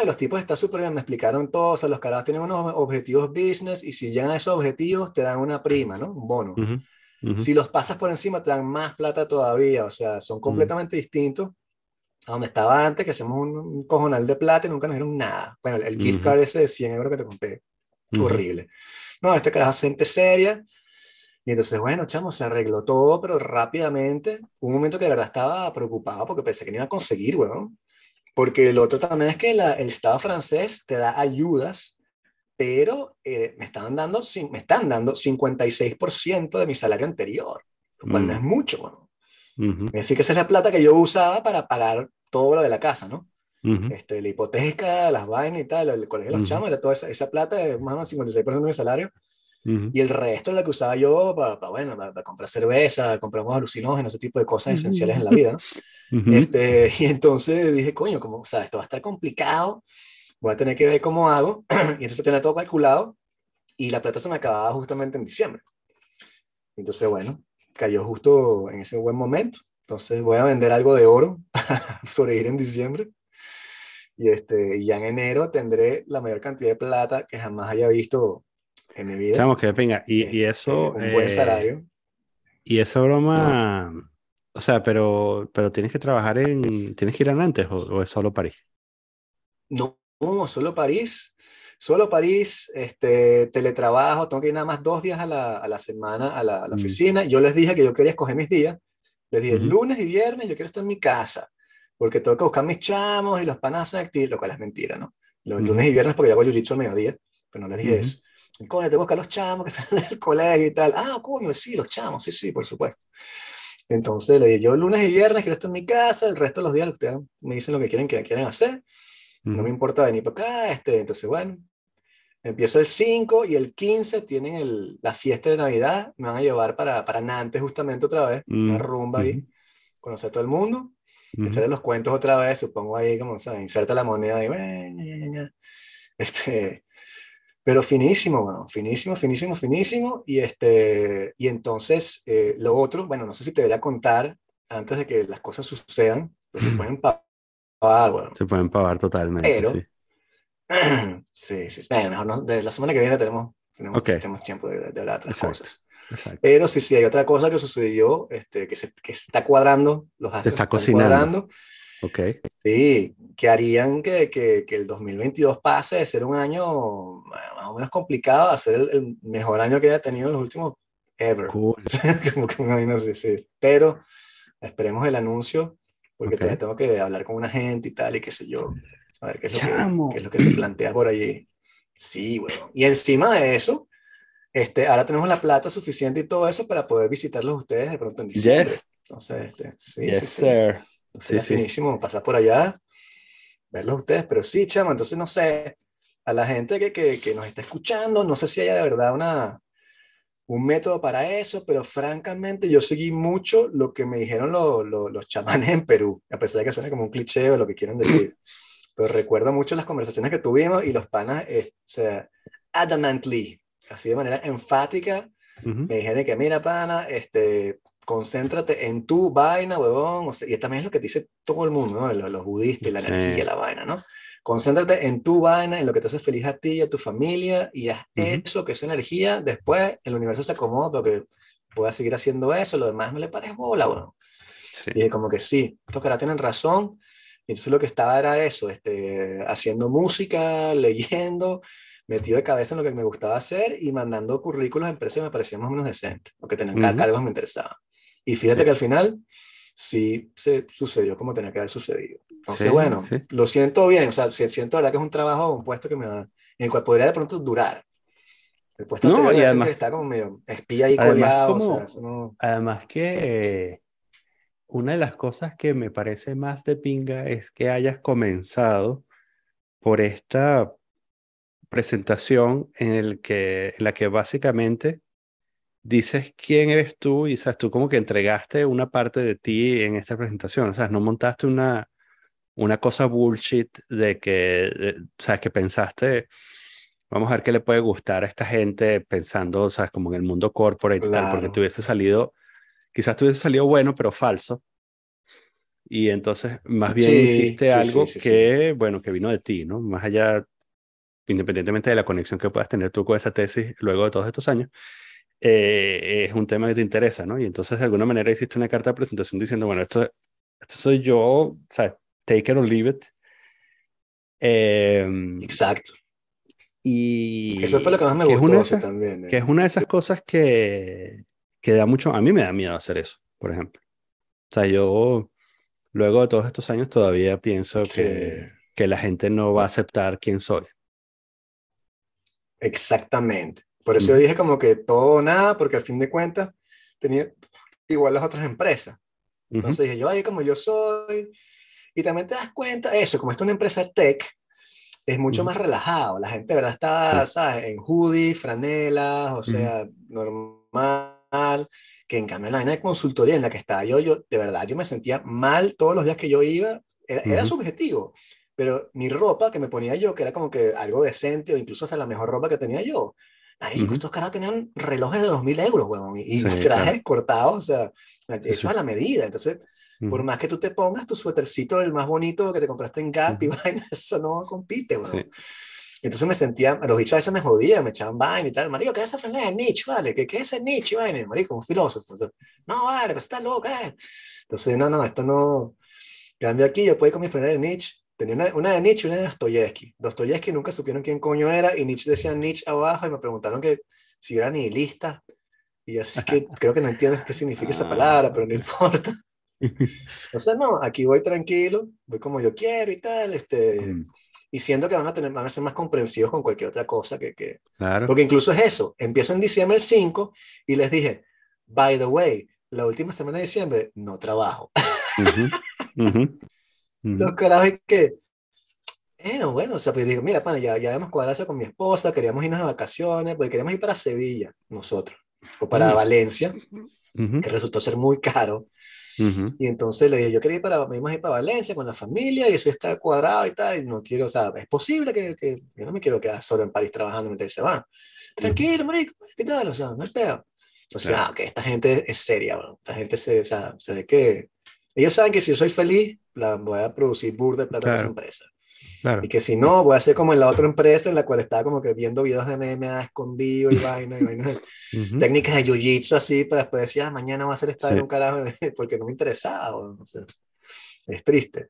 los tipos están súper bien, me explicaron todo, o sea, los caras tienen unos objetivos business y si llegan a esos objetivos te dan una prima, ¿no? Un bono. Si los pasas por encima te dan más plata todavía, o sea, son completamente distintos a donde estaba antes, que hacemos un, cojonal de plata y nunca nos dieron nada. Bueno, el gift card ese de 100 euros que te conté, horrible. No, este carajo es gente seria. Y entonces, bueno, chamo, se arregló todo, pero rápidamente. un momento que de verdad estaba preocupado porque pensé que no iba a conseguir, weón. Porque el otro también es que el Estado francés te da ayudas, pero eh, me, estaban dando, me están dando 56% de mi salario anterior, lo cual no es mm. mucho. Es decir, que esa es la plata que yo usaba para pagar todo lo de la casa, ¿no? este, la hipoteca, las vainas y tal, el colegio de los chamos, era toda esa, esa plata es más o menos 56% de mi salario. Y el resto es lo que usaba yo para, bueno, para, comprar cerveza, comprar alucinógenos, ese tipo de cosas esenciales en la vida. [laughs] este, y entonces dije, coño, como, o sea, esto va a estar complicado, voy a tener que ver cómo hago. [clears throat] y entonces tenía todo calculado y la plata se me acababa justamente en diciembre. Entonces, bueno, cayó justo en ese buen momento. Entonces voy a vender algo de oro [laughs] para sobrevivir en diciembre. Y, este, y ya en enero tendré la mayor cantidad de plata que jamás haya visto en mi vida. Que venga, y, y este, eso. un buen eh, salario. Y esa broma. O sea, pero, pero tienes que trabajar en. ¿Tienes que ir a Nantes o, es solo París? No, solo París. Solo París, este, teletrabajo, tengo que ir nada más dos días a la, a la semana a la, a la mm. oficina. Yo les dije que yo quería escoger mis días. Les dije, lunes y viernes yo quiero estar en mi casa, porque tengo que buscar mis chamos y los panas activos, lo cual es mentira, ¿no? Los lunes y viernes porque yo hago jiu-jitsu al mediodía, pero no les dije eso. Coño, te busca los chamos que [laughs] salen del colegio y tal. Ah, coño, sí, los chamos, sí, sí, por supuesto. Entonces le dije, yo lunes y viernes quiero estar en mi casa, el resto de los días ustedes me dicen lo que quieren que quieren hacer. No me importa venir para acá. Este, entonces, bueno, empiezo el 5 y el 15 tienen el, la fiesta de Navidad. Me van a llevar para, para Nantes justamente otra vez, una rumba ahí, conocer a todo el mundo, echarle los cuentos otra vez, supongo ahí como, ¿sabes? Inserta la moneda y, este, pero finísimo, bueno, finísimo, finísimo, finísimo. Y, este, y entonces, eh, lo otro, bueno, no sé si te debería contar antes de que las cosas sucedan, pues se pueden pagar, bueno. Se pueden pagar totalmente. Pero, [clears throat] sí, sí, bueno, mejor no, de la semana que viene tenemos, tenemos, tenemos tiempo de, de, hablar de otras cosas. Exacto. Pero sí, sí, hay otra cosa que sucedió, este, que, se, que está cuadrando, los astros se está cocinando. Cuadrando, Ok. Sí, que harían que, que, que, el 2022 pase de ser un año más o menos complicado a ser el, mejor año que haya tenido en los últimos ever. Cool. [laughs] Como que no sé, sí. Pero esperemos el anuncio, porque todavía tengo que hablar con una gente y tal, y qué sé yo. A ver qué es, lo que, qué es lo que se plantea por allí. Sí, bueno. Y encima de eso, este, ahora tenemos la plata suficiente y todo eso para poder visitarlos ustedes de pronto en diciembre. Entonces, este, sí, yes, sí, sir. sí. Finísimo pasar por allá, verlos ustedes, pero sí, chamo, entonces no sé, a la gente que, que, que, nos está escuchando, no sé si haya de verdad una, un método para eso, pero francamente yo seguí mucho lo que me dijeron los chamanes en Perú, a pesar de que suene como un cliché o lo que quieran decir. [clears throat] pero recuerdo mucho las conversaciones que tuvimos y los panas, o sea, adamantly, así de manera enfática, me dijeron que, mira, pana, este, concéntrate en tu vaina, huevón, o sea, y también es lo que dice todo el mundo, ¿no? Los, budistas y la energía, la vaina, ¿no? Concéntrate en tu vaina, en lo que te hace feliz a ti y a tu familia, y haz eso, que esa energía, después el universo se acomoda porque puedas seguir haciendo eso, lo demás no le pares bola, huevón. Y como que sí, estos caras tienen razón, y entonces lo que estaba era eso, este, haciendo música, leyendo, metido de cabeza en lo que me gustaba hacer y mandando currículos a empresas que me parecían más o menos decentes, o que tenían uh cargos me interesaban. Y fíjate que al final sí se sucedió como tenía que haber sucedido. Entonces, bueno, lo siento bien, o sea, siento verdad que es un trabajo, un puesto que me va, en el cual podría de pronto durar. El puesto no, y además, que está como medio espía y coleado. o sea, no... Además que una de las cosas que me parece más de pinga es que hayas comenzado por esta presentación en, el que, en la que básicamente dices quién eres tú y sabes, tú como que entregaste una parte de ti en esta presentación, o sea, no montaste una, una cosa bullshit de que, sabes, que pensaste, vamos a ver qué le puede gustar a esta gente pensando, sabes, como en el mundo corporate y tal, porque tuviese salido, quizás tuviese salido bueno, pero falso. Y entonces, más bien hiciste algo que, bueno, que vino de ti, ¿no? Más allá independientemente de la conexión que puedas tener tú con esa tesis luego de todos estos años, eh, es un tema que te interesa, ¿no? Y entonces de alguna manera hiciste una carta de presentación diciendo, bueno, esto, esto soy yo, o sea, take it or leave it. Em, Exacto. Y eso fue lo que más me gustó también. Que es una de esas cosas que, que da mucho, a mí me da miedo hacer eso, por ejemplo. O sea, yo luego de todos estos años todavía pienso que, que la gente no va a aceptar quién soy. Exactamente. Por eso yo dije como que todo o nada, porque al fin de cuentas tenía igual las otras empresas. Entonces dije yo, ahí como yo soy, y también te das cuenta, eso, como esto es una empresa tech, es mucho más relajado. La gente, verdad, está, ¿sabes? En hoodie, franelas, o sea, normal. Que en cambio, la línea de consultoría en la que estaba yo, yo, de verdad, yo me sentía mal todos los días que yo iba. Era, era subjetivo pero mi ropa que me ponía yo, que era como que algo decente o incluso hasta la mejor ropa que tenía yo, Marico, estos caras tenían relojes de 2.000 euros, weón, y, trajes cortados, o sea, hechos a la medida. Entonces, por más que tú te pongas tu suétercito el más bonito que te compraste en Gap y vaina, [laughs] eso no compite, weón. Entonces me sentía, los bichos a veces me jodían, me echaban vaina y tal. Marico, ¿qué es esa franela de Nietzsche, vale? ¿Qué, ¿Qué es ese Nietzsche, vaina? Marico, un filósofo. no, vale, pues está loca, eh. Entonces, no, no, esto no. Cambio aquí, yo puedo ir con mi franela de Nietzsche Tenía una, una, de Nietzsche y una de Dostoyevsky. Dostoyevsky nunca supieron quién coño era y Nietzsche decía Nietzsche abajo y me preguntaron que si era nihilista. Y así que [laughs] creo que no entiendes qué significa esa palabra, pero no importa. [laughs] O sea, no, aquí voy tranquilo, voy como yo quiero y tal, este, mm. y siento que van a, tener, van a ser más comprensivos con cualquier otra cosa que... que claro. Porque incluso es eso, empiezo en diciembre el 5 y les dije, by the way, la última semana de diciembre no trabajo. Los carajos que, bueno, bueno, o sea, pues digo, mira, pana, ya, ya habíamos cuadrado con mi esposa, queríamos irnos de vacaciones, pues queríamos ir para Sevilla, nosotros, o para Valencia, que resultó ser muy caro. Y entonces le dije, yo quería ir para, me ir para Valencia con la familia y eso está cuadrado y tal, y no quiero, o sea, es posible que, que yo no me quiero quedar solo en París trabajando mientras se van. Tranquilo, marico, ¿qué tal? O sea, no es peor. O sea, ah, que esta gente es seria, bro. esta gente se, o sea, se ve que ellos saben que si yo soy feliz, la voy a producir burda de plata en esa empresa. Y que si no, voy a hacer como en la otra empresa en la cual estaba como que viendo videos de MMA escondido y [laughs] vaina, y vaina técnicas de jiu-jitsu así, para después decir, ah, mañana va a ser estar en un carajo, [laughs] porque no me interesaba. O, sea, es triste.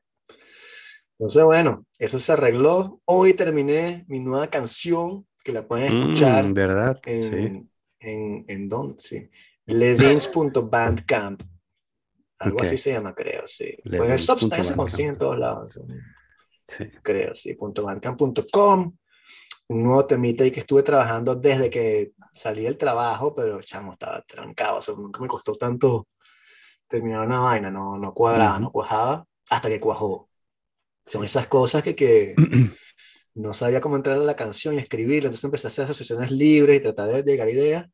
Entonces, bueno, eso se arregló. Hoy terminé mi nueva canción, que la pueden escuchar. Mm, ¿Verdad? En, sí. en, en, ¿dónde? Sí. Ledins.bandcamp. Algo así se llama, creo, sí. Pues el Substack se consigue en todos lados. Sí. creo, sí, .bandcamp.com. Un nuevo temita ahí que estuve trabajando desde que salí del trabajo, pero chamo, estaba trancado, o sea, nunca me costó tanto terminar una vaina, no, no cuadraba, Ujú. no cuajaba, hasta que cuajó. Son esas cosas que, que [clears throat] no sabía cómo entrar a la canción y escribirla, entonces empecé a hacer asociaciones libres y tratar de llegar a ideas,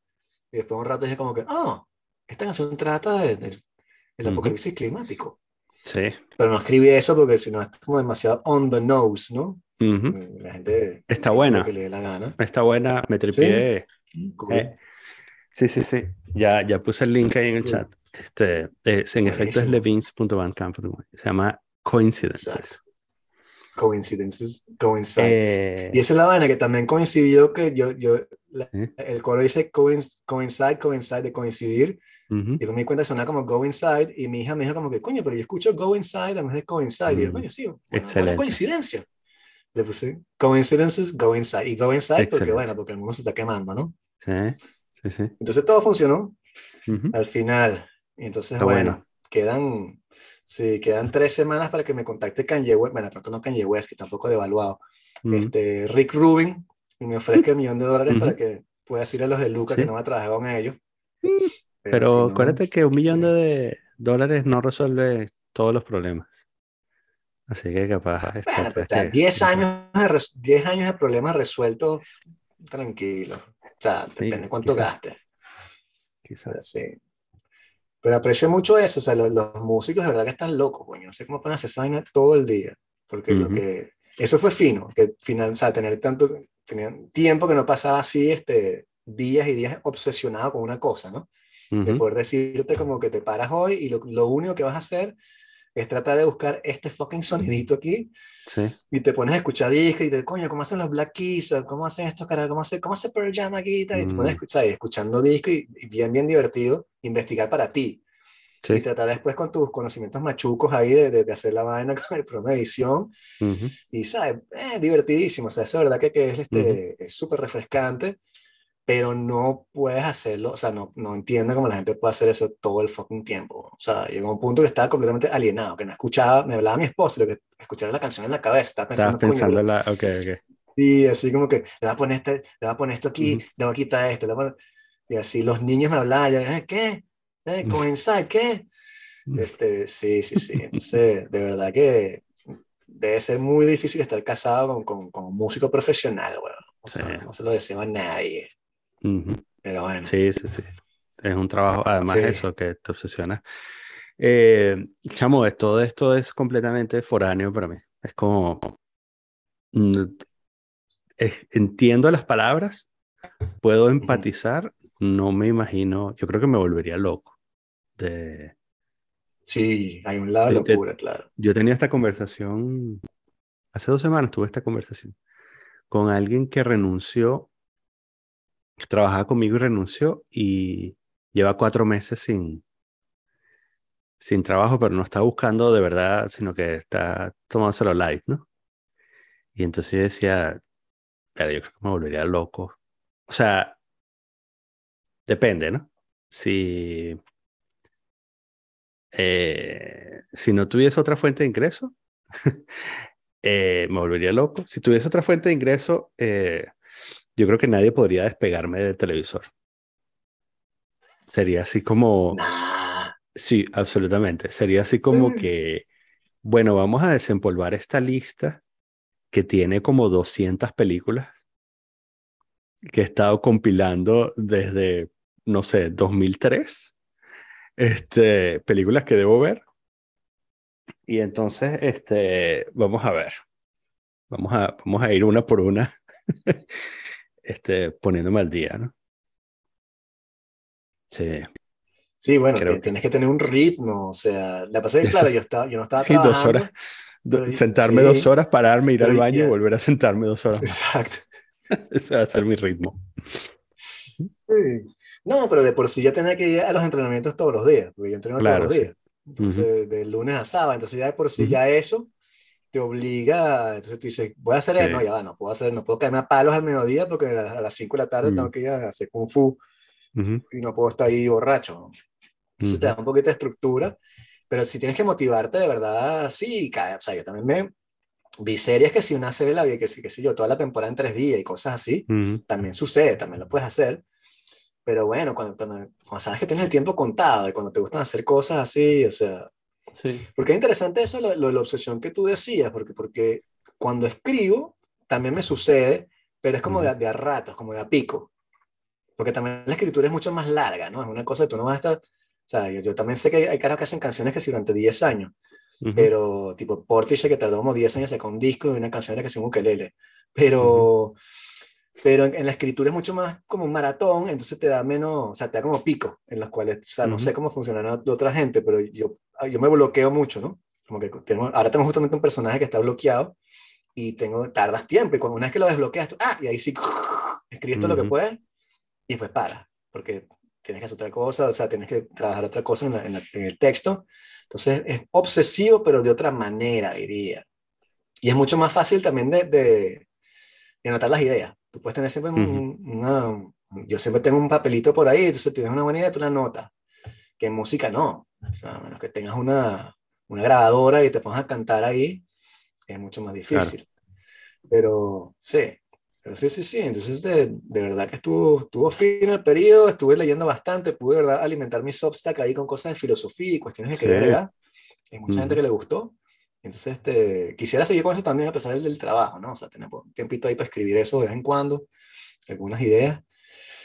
y después de un rato dije como que, oh, esta canción trata de- de- del Ujú. apocalipsis climático. Sí. Pero no escribí eso porque si no es como demasiado on the nose, ¿no? Ujú. La gente Está buena. que le dé la gana. Está buena, me tripié. Cool. Eh, sí, sí, sí. Ya, ya puse el link ahí en el Cool. chat. Este, es- en efecto es levins.bandcamp.com. Se llama Coincidences. Exacto. Coincidences, coincide. Eh, y esa es la vaina que también coincidió que yo, yo la- ¿Eh? el coro dice coinc- coincide, coincide, de coincidir, ujú. y yo me di cuenta que sonaba como go inside, y mi hija me dijo como que, coño, pero yo escucho go inside vez de coincide, y yo, Mm. coño, sí, Excelente. buena coincidencia. Le puse coincidences, go inside, y go inside porque, Excelente. bueno, porque el mundo se está quemando, ¿no? Sí, sí, sí. Entonces todo funcionó, Ujú. al final. Y entonces, Está bueno, bueno. quedan, sí, quedan tres semanas para que me contacte Kanye West, bueno, pronto no Kanye West, que tampoco devaluado, Ujú. este, Rick Rubin, y me ofrezca el [laughs] millón de dólares para que pueda decirle a los de Luca Sí. que no va a trabajar con ellos. Pero si no, acuérdate que un millón sí. de dólares no resuelve todos los problemas. Así que capaz. este, Bueno, pero tienes está que- 10 años, de res- 10 años de problemas resueltos tranquilo. O sea, Sí, depende cuánto quizás. gastes. quizás. Pero sí. Pero aprecio mucho eso, o sea, los, los músicos de verdad que están locos, coño. No sé cómo pueden hacer esa vaina todo el día. Porque lo Ujú. que. Eso fue fino, que final, o sea, tener tanto. Tenían tiempo que no pasaba así, este, días y días obsesionado con una cosa, ¿no? De Ujú. poder decirte como que te paras hoy y lo, lo único que vas a hacer es tratar de buscar este fucking sonidito aquí Sí. y te pones a escuchar discos y te coño, ¿cómo hacen los Black Keys? ¿Cómo hacen estos caras? ¿Cómo hace, cómo hace Pearl Jam aquí? Y te pones a Mm. escuchar y escuchando discos y, y bien, bien divertido, investigar para ti. Y Sí. tratar después con tus conocimientos machucos ahí de, de, de hacer la vaina [laughs] con el programa de edición. Ujú. Y, ¿sabes? Eh, divertidísimo. O sea, eso es verdad que, que es este, es súper refrescante, pero no puedes hacerlo. O sea, no, no entiendo cómo la gente puede hacer eso todo el fucking tiempo. O sea, llegó un punto que estaba completamente alienado, que no escuchaba, me hablaba mi esposo, y lo que escuchaba la canción en la cabeza. Estaba pensando, pensando en la. Ok, ok. y así como que le voy a poner, este, le voy a poner esto aquí, Ujú. le voy a quitar esto. le voy a poner- Y así los niños me hablaban, yo, "Eh, ¿qué? ¿Eh, Ujú. ¿Comenzar? ¿Qué? Ujú. Este, sí, sí, sí. Entonces, de verdad que debe ser muy difícil estar casado con, con, con un músico profesional, bueno. O sea, Sí. no se lo deseo a nadie. Pero bueno. Sí, sí, sí. Es un trabajo, además Sí. eso, que te obsesiona. Eh, chamo, es- todo esto es completamente foráneo para mí. Es como, mm, es- entiendo las palabras, puedo empatizar, no me imagino, yo creo que me volvería loco. De, Sí, hay un lado de locura, claro. yo tenía esta conversación, hace dos semanas tuve esta conversación con alguien que renunció, trabajaba conmigo y renunció y lleva cuatro meses sin, sin trabajo, pero no está buscando de verdad, sino que está tomándoselo light, ¿no? Y entonces yo decía, yo creo que me volvería loco. O sea, depende, ¿no? Si, eh, si no tuviese otra fuente de ingreso, [laughs] eh, me volvería loco. Si tuviese otra fuente de ingreso, eh, yo creo que nadie podría despegarme del televisor. Sería así como, Nah. sí, absolutamente. Sería así como Sí. que, bueno, vamos a desempolvar esta lista que tiene como 200 películas que he estado compilando desde, no sé, 2003. Este, películas que debo ver. Y entonces, este, vamos a ver. Vamos a, vamos a ir una por una, [laughs] este, poniéndome al día, ¿no? Sí, Sí, bueno, Creo te- que- tienes que tener un ritmo, o sea, la pasé, claro, [laughs] yo, estaba, yo no estaba sí, dos trabajando. horas. Do- sentarme sí, dos horas, pararme, ir al baño y volver a sentarme dos horas más. Exacto. [laughs] Ese va a ser mi ritmo. Sí. No, pero de por sí ya tenía que ir a los entrenamientos todos los días, porque yo entreno Claro, todos los sí. días. Entonces, de lunes a sábado, entonces ya de por sí ya eso te obliga, entonces tú dices, voy a hacer Sí. no, ya va, no puedo hacer, no puedo caerme a palos al mediodía porque a, las 5 de la tarde Mm. tengo que ir a hacer kung fu Ujú, y no puedo estar ahí borracho. Entonces te ujú. da un poquito de estructura, pero si tienes que motivarte de verdad, sí, cae. O sea, yo también me, vi series que si una serie la vi, que sí, que sí, yo, toda la temporada en tres días y cosas así, también sucede, también lo puedes hacer. Pero bueno, cuando, cuando, sabes que tienes el tiempo contado y cuando te gustan hacer cosas así, o sea... Sí. Porque es interesante eso, lo, lo, la obsesión que tú decías, porque, porque cuando escribo también me sucede, pero es como de, de, a ratos, como de a pico. Porque también la escritura es mucho más larga, ¿no? Es una cosa que tú no vas a estar... O sea, yo, también sé que hay, hay caras que hacen canciones que si durante 10 años, pero tipo Portishead que tardó como 10 años sacar un disco y una canción que se un ukelele. Pero, pero en, la escritura es mucho más como un maratón, entonces te da menos, o sea, te da como pico en los cuales, o sea, no sé cómo funcionará de otra gente, pero yo, yo me bloqueo mucho, ¿no? Como que tengo, ahora tengo justamente un personaje que está bloqueado y tengo, tardas tiempo y cuando una vez que lo desbloqueas, tú, ah, y ahí sí, [laughs] escribes todo lo que puedes y después para, porque tienes que hacer otra cosa, o sea, tienes que trabajar otra cosa en, en el texto entonces es obsesivo, pero de otra manera, diría. Y es mucho más fácil también de, de, anotar las ideas. Tú puedes tener siempre una... Yo siempre tengo un papelito por ahí, entonces tienes una buena idea, tú la notas. Que en música no. O sea, a menos que tengas una, una grabadora y te pongas a cantar ahí, es mucho más difícil. Pero sí, pero sí, sí, sí, entonces de, de, verdad que estuvo, estuvo fino el periodo, estuve leyendo bastante, pude de verdad alimentar mi Substack ahí con cosas de filosofía y cuestiones de sí. quería Hay mucha gente que le gustó. Entonces, este, quisiera seguir con eso también a pesar del, trabajo, ¿no? O sea, tener un tiempito ahí para escribir eso de vez en cuando, algunas ideas.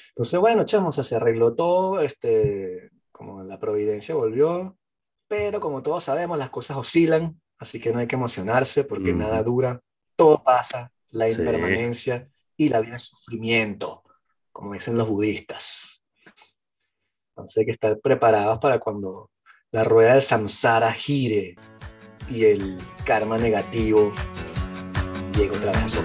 Entonces, bueno, chamo, se arregló todo, este, como la providencia volvió, pero como todos sabemos, las cosas oscilan, así que no hay que emocionarse porque nada dura, todo pasa, la impermanencia y la vida es sufrimiento, como dicen los budistas. Entonces hay que estar preparados para cuando la rueda del samsara gire y el karma negativo llegue otra vez a su